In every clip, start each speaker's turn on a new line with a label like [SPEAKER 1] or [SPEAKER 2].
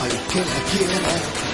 [SPEAKER 1] al que la quiera.
[SPEAKER 2] La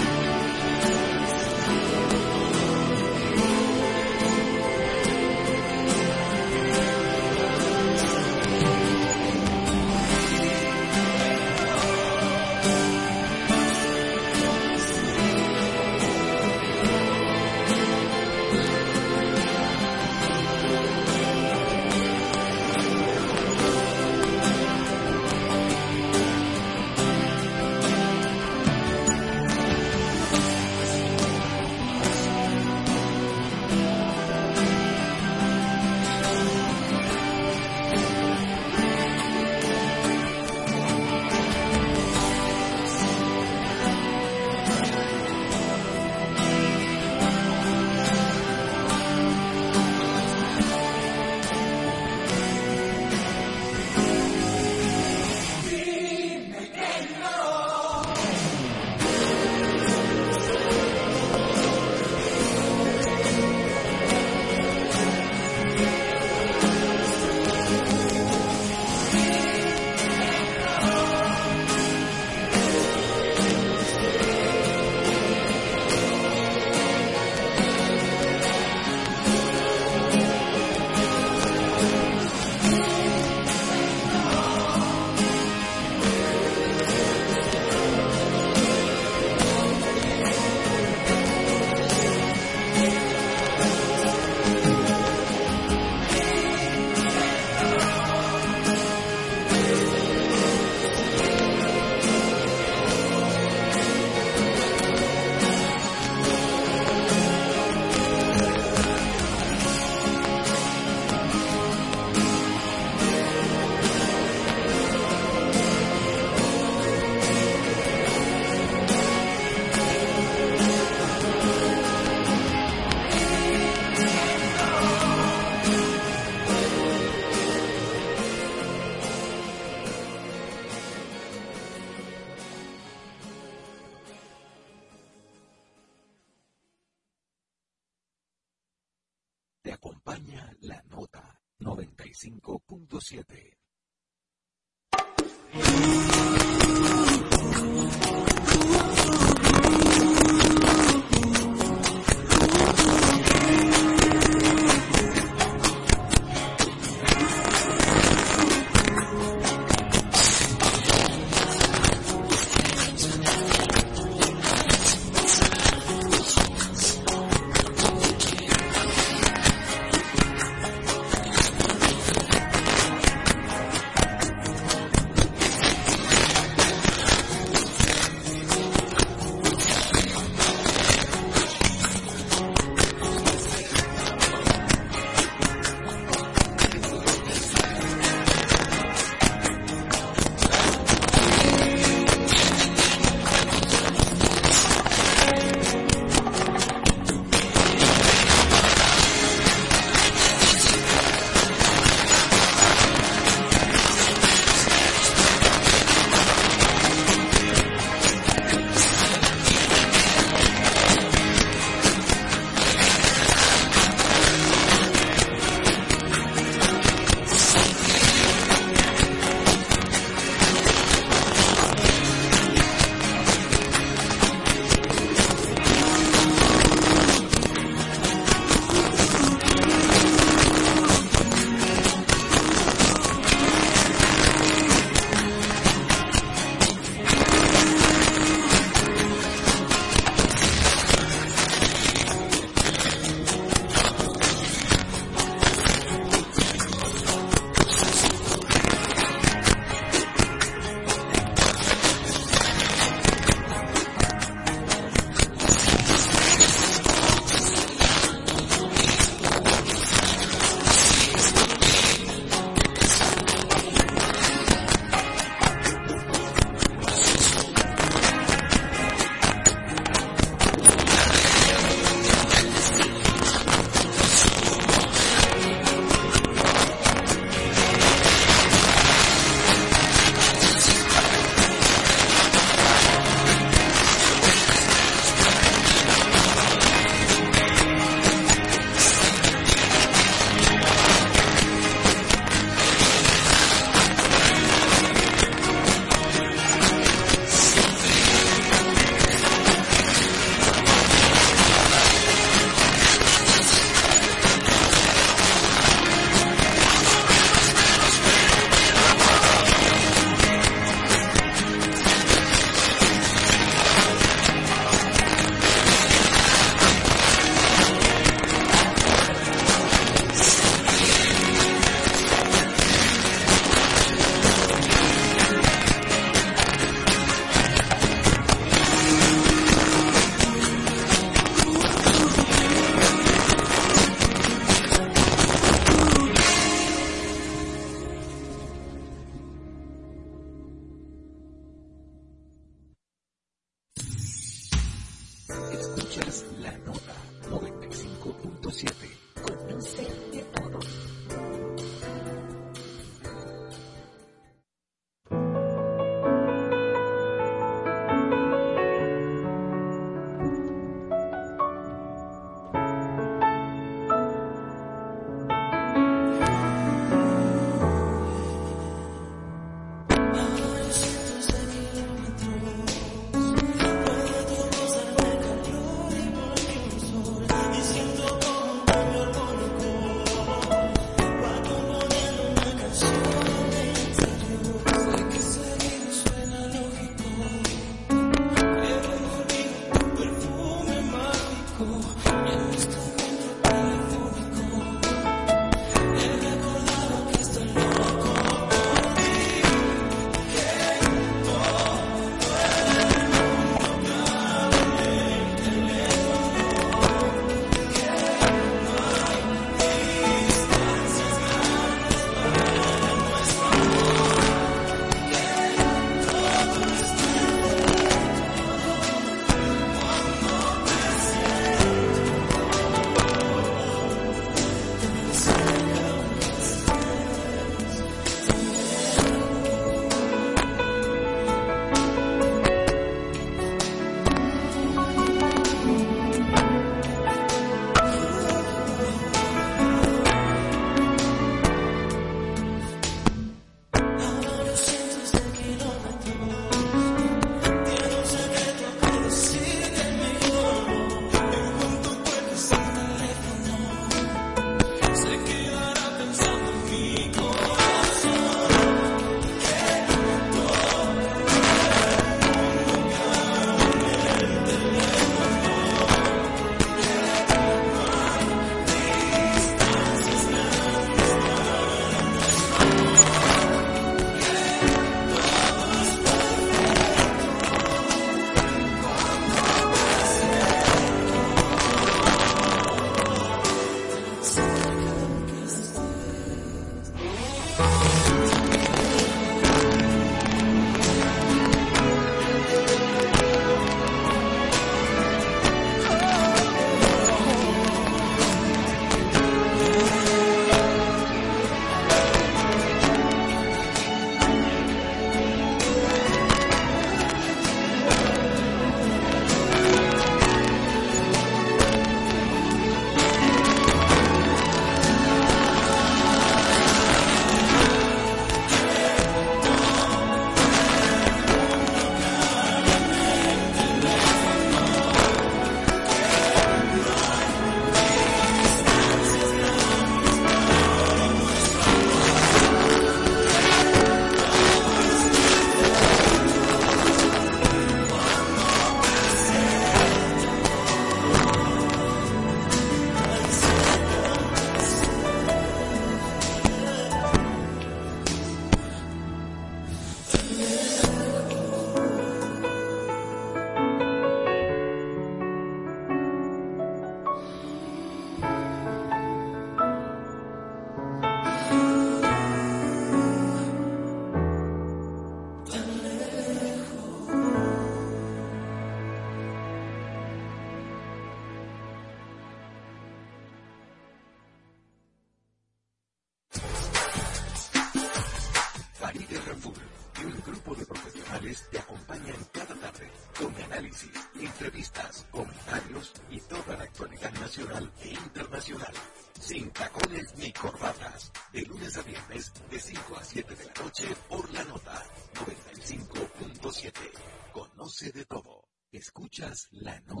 [SPEAKER 3] Escuchas la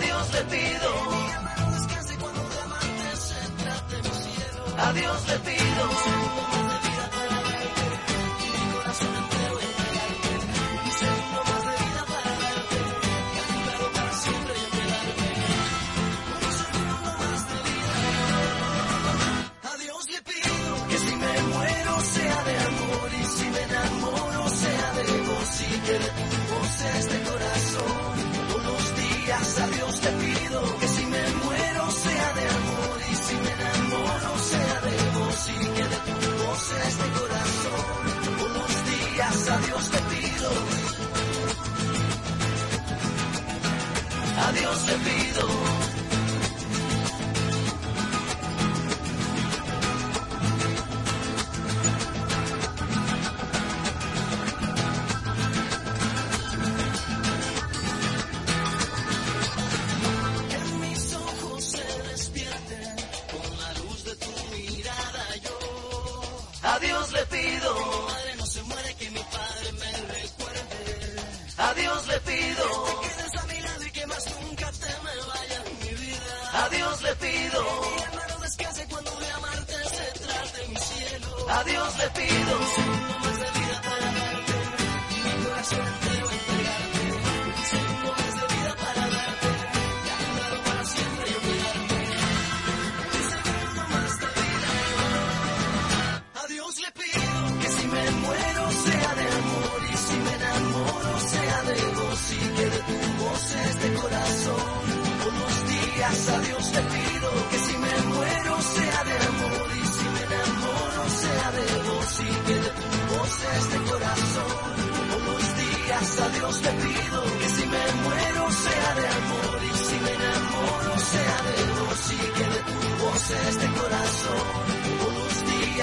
[SPEAKER 4] Dios le pido. Adiós te pido.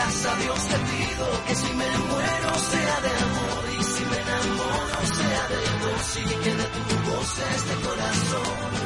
[SPEAKER 4] a Dios te pido que si me muero sea de amor y si me enamoro sea de vos y que de tu voz este corazón.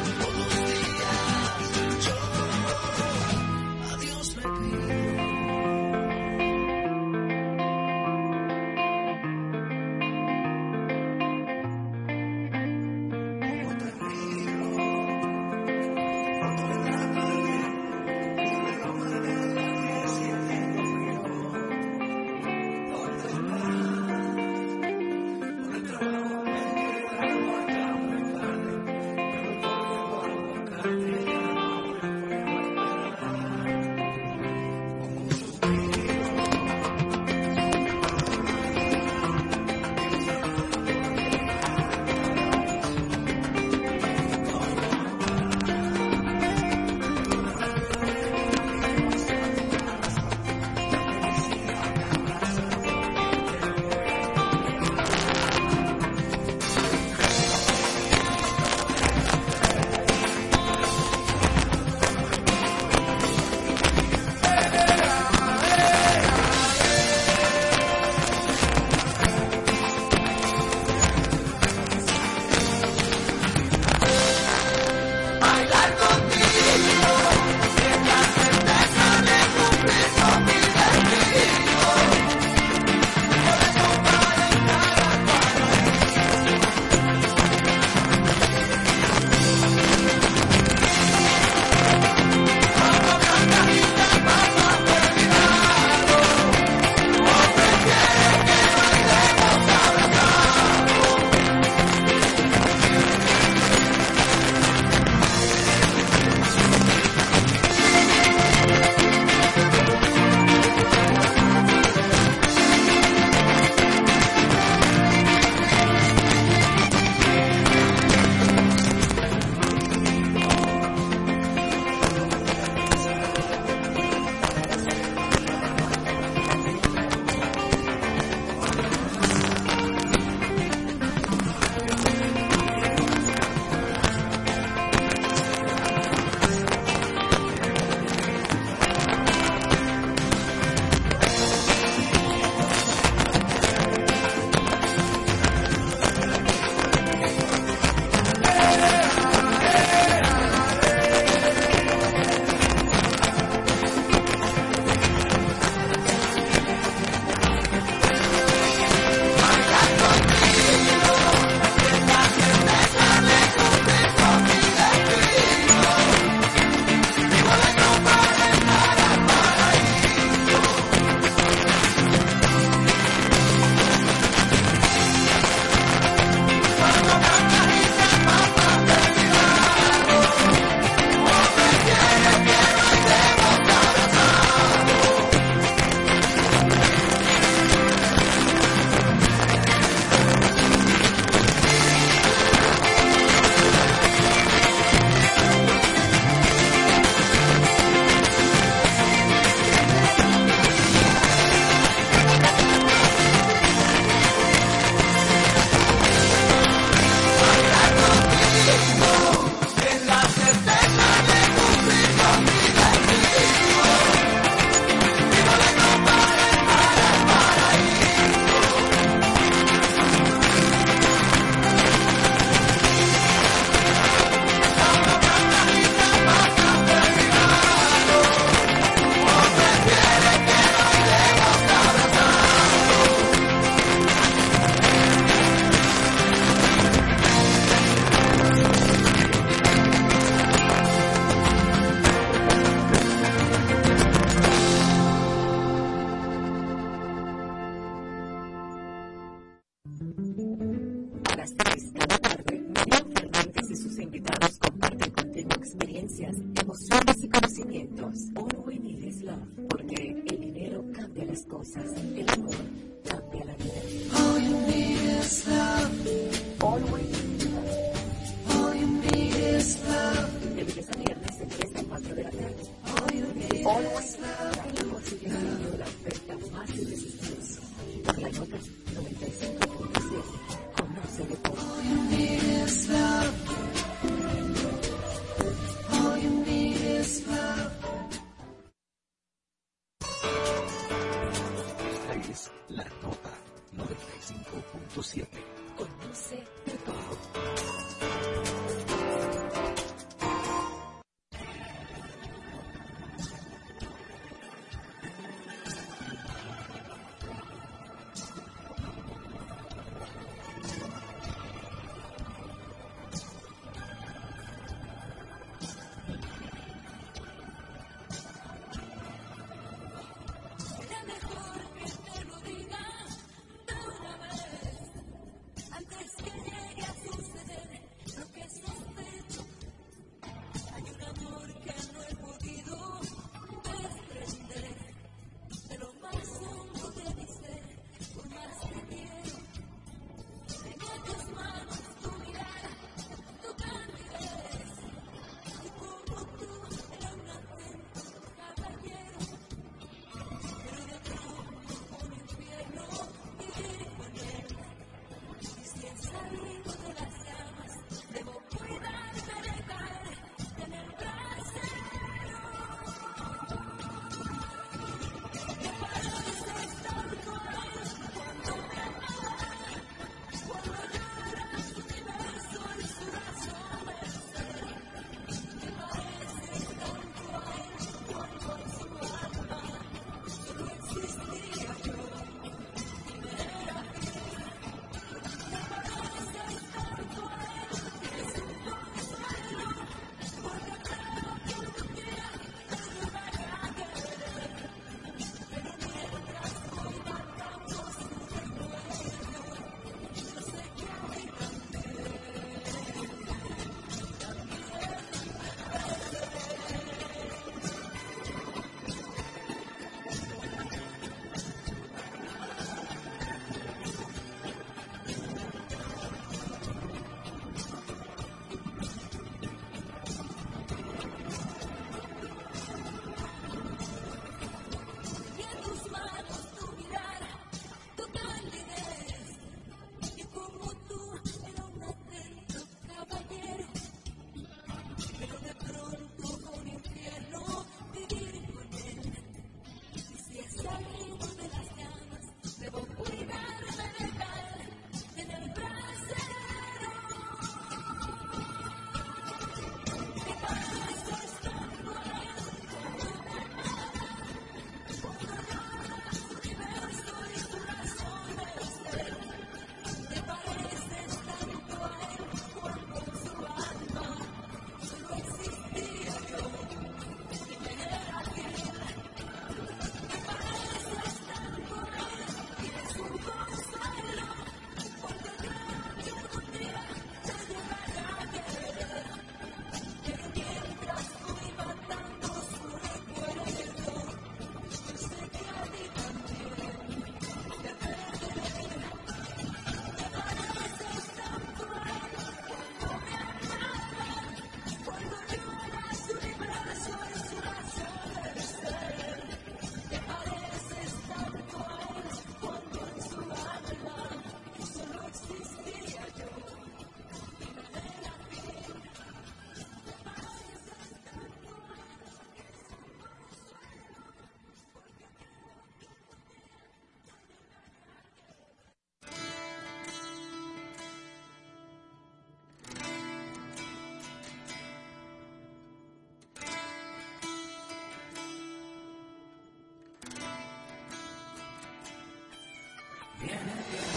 [SPEAKER 4] え?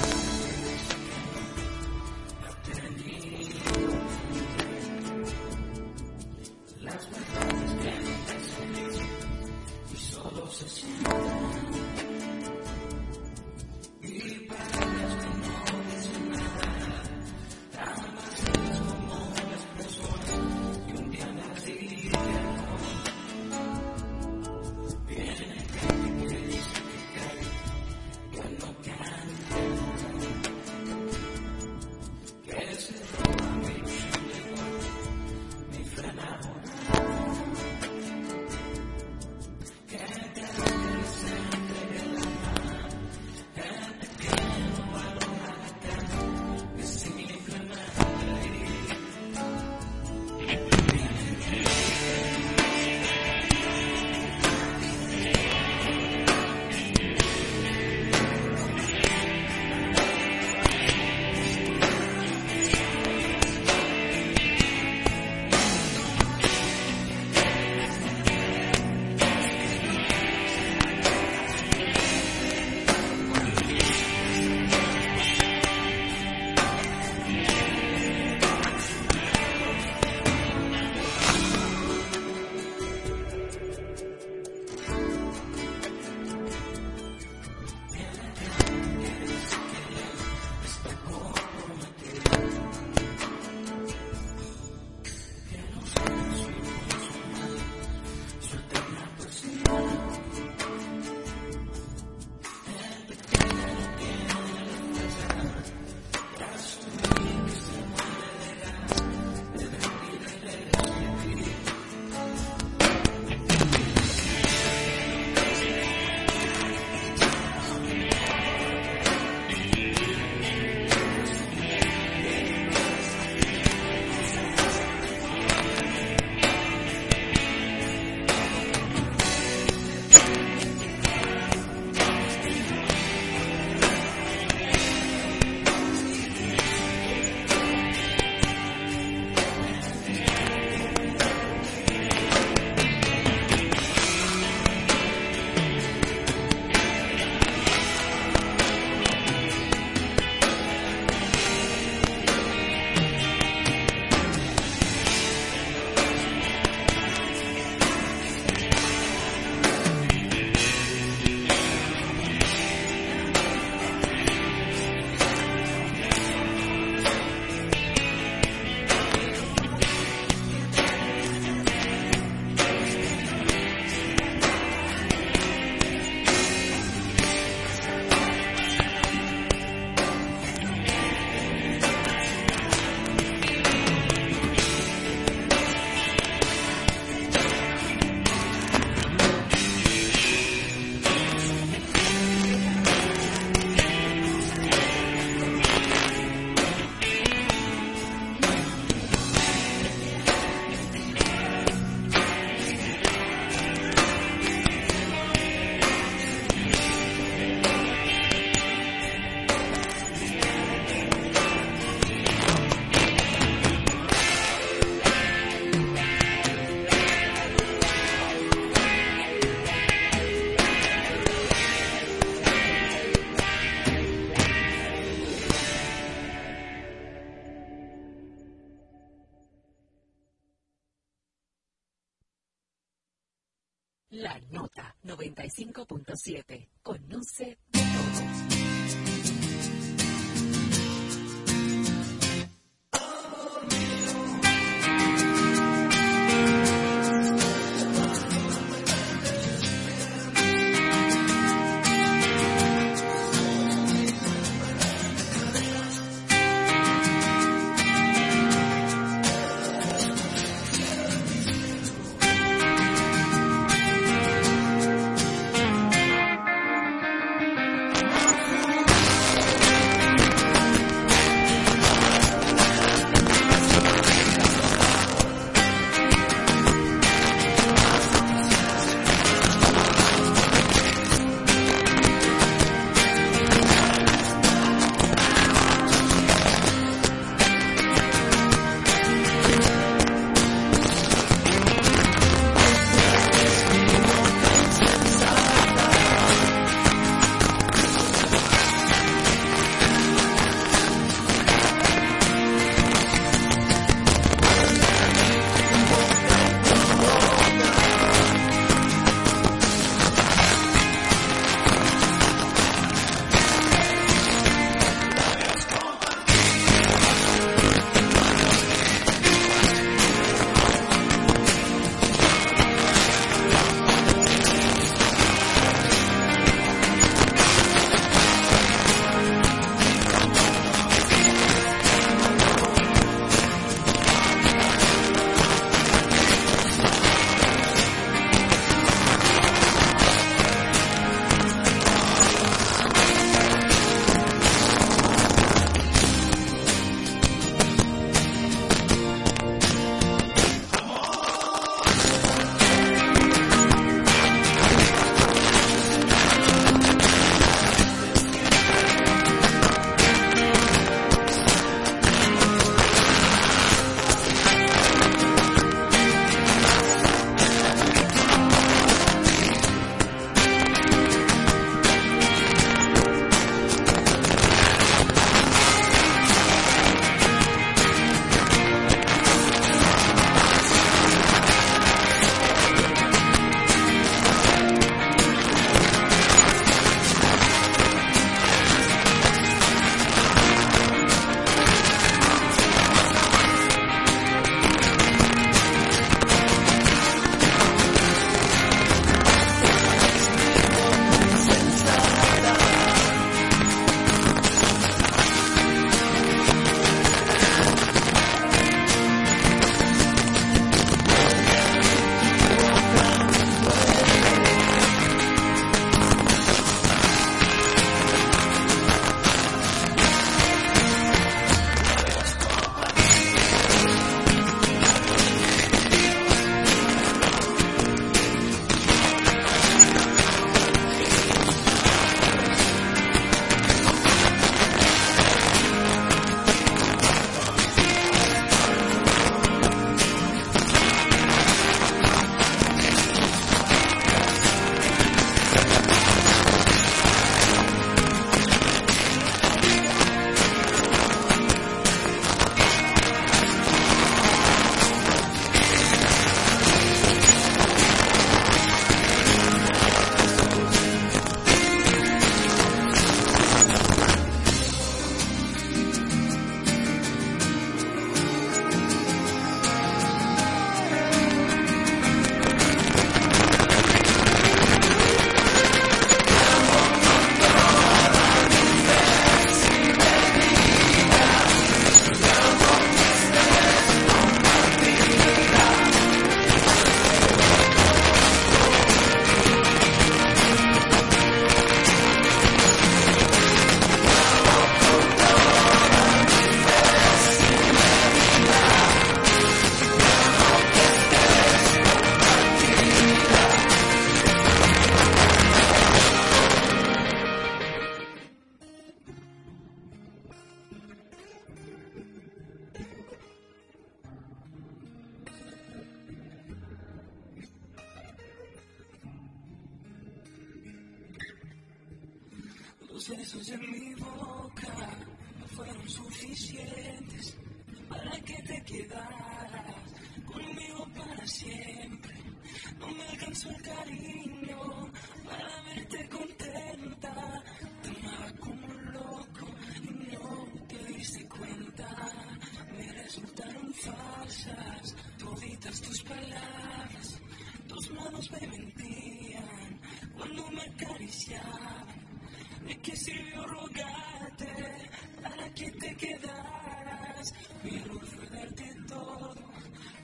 [SPEAKER 4] Te quedaras?
[SPEAKER 3] Mi error fue darte todo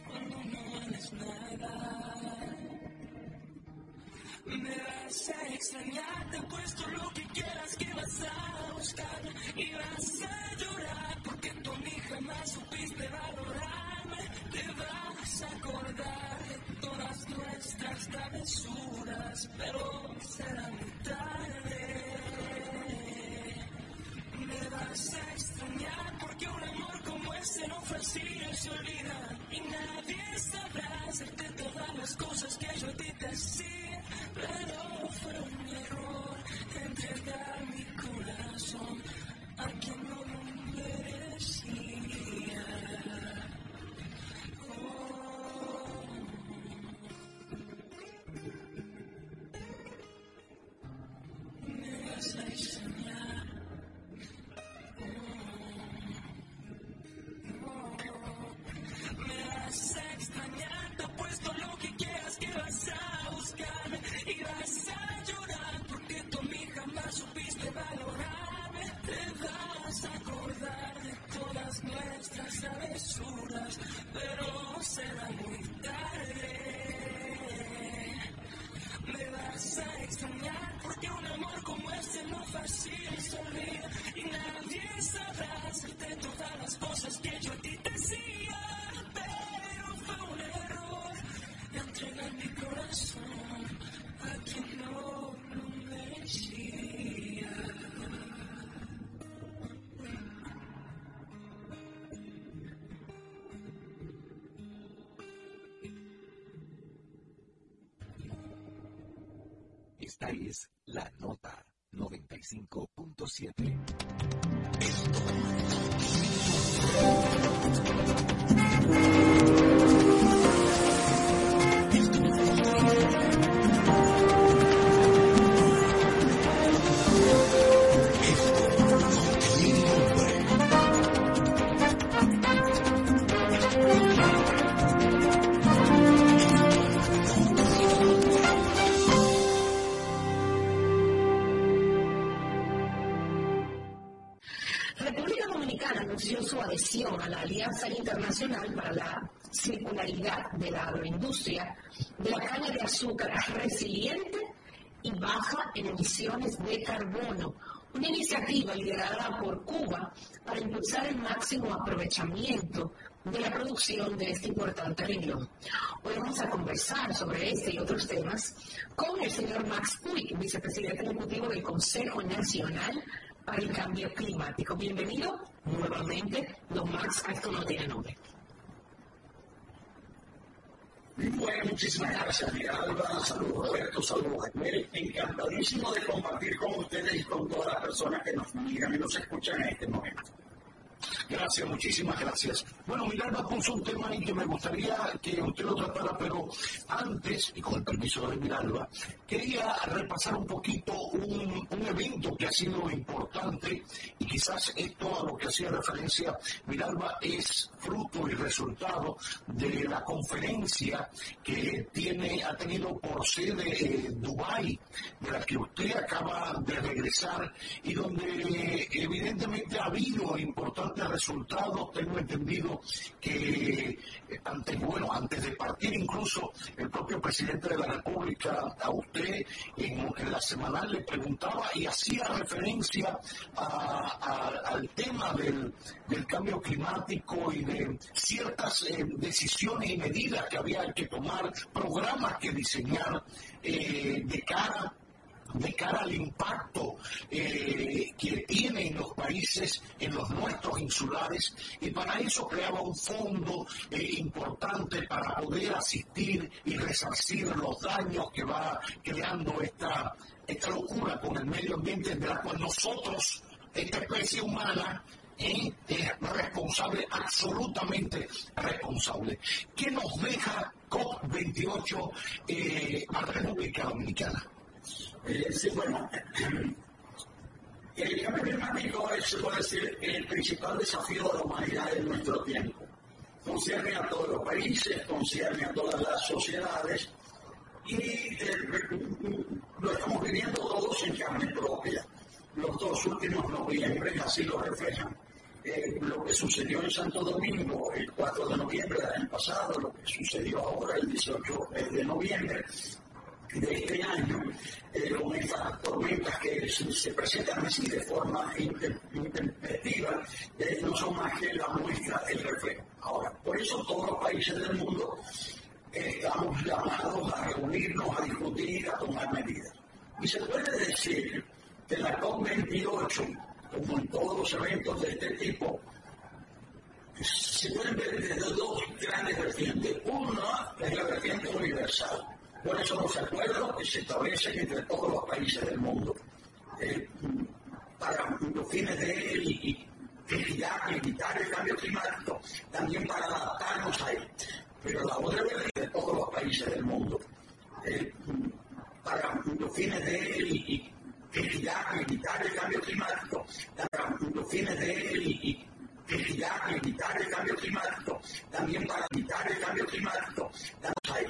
[SPEAKER 3] cuando no vales nada. Me vas a extrañar, te he puesto lo que quieras que vas a buscar y vas a llorar porque tú ni jamás supiste valorarme. Te vas a acordar de todas nuestras travesuras, pero será muy tarde. Me vas a ese no fácil se olvida y nadie sabrá hacerte todas las cosas que yo a ti te hacía. Pero fue un error entregar y
[SPEAKER 5] baja en emisiones de carbono, una iniciativa liderada por Cuba para impulsar el máximo aprovechamiento de la producción de este importante renglón. Hoy vamos a conversar sobre este y otros temas con el señor Max Puig, vicepresidente ejecutivo del Consejo Nacional para el Cambio Climático. Bienvenido nuevamente, don Max, esto no tiene nombre.
[SPEAKER 6] Bueno, muchísimas gracias, Miralba. Saludos, Roberto. Saludos, Akmel. Encantadísimo de compartir con ustedes y con todas las personas que nos miran y nos escuchan en este momento.
[SPEAKER 7] Gracias, muchísimas gracias. Bueno, Miralba puso un tema ahí que me gustaría que usted lo tratara, pero antes, y con el permiso de Miralba, quería repasar un poquito un, evento que ha sido importante y quizás esto a lo que hacía referencia Miralba es fruto y resultado de la conferencia que tiene, ha tenido por sede eh, Dubái, de la que usted acaba de regresar y donde evidentemente ha habido importantes resultados. Tengo entendido que eh, antes, bueno, antes de partir incluso el propio presidente de la República a usted en, la semanal le preguntaba y hacía referencia a- al tema del, del cambio climático y de ciertas eh, decisiones y medidas que había que tomar, programas que diseñar eh, de cara de cara al impacto eh, que tiene en los países, en los nuestros insulares, y para eso creaba un fondo eh, importante para poder asistir y resarcir los daños que va creando esta, esta locura con el medio ambiente de la cual nosotros, esta especie humana, eh, es responsable, absolutamente responsable. ¿Qué nos deja COP28 eh, a República Dominicana.
[SPEAKER 6] Eh, bueno, el cambio climático es, puede decir, el principal desafío de la humanidad en nuestro tiempo. Concierne a todos los países, concierne a todas las sociedades y eh, lo estamos viviendo todos en carne propia. Los dos últimos noviembre así lo reflejan. Eh, lo que sucedió en Santo Domingo el 4 de noviembre del año pasado, lo que sucedió ahora el 18 de noviembre, de este año, eh, con estas tormentas que se, presentan así de forma intempestiva, eh, no son más que la muestra, el reflejo. Ahora, por eso todos los países del mundo estamos llamados a reunirnos, a discutir, a tomar medidas. Y se puede decir que la COP28, como en todos los eventos de este tipo, se pueden ver desde dos grandes vertientes. Una es la vertiente universal, por eso los acuerdos que se establecen entre todos los países del mundo. Eh, para los fines de vigilar y evitar el cambio climático, también para adaptarnos a él. Pero la otra es de todos los países del mundo. Eh, para los fines de vigilar y evitar el cambio climático, para los fines de vigilar y evitar el cambio climático, también para evitar el cambio climático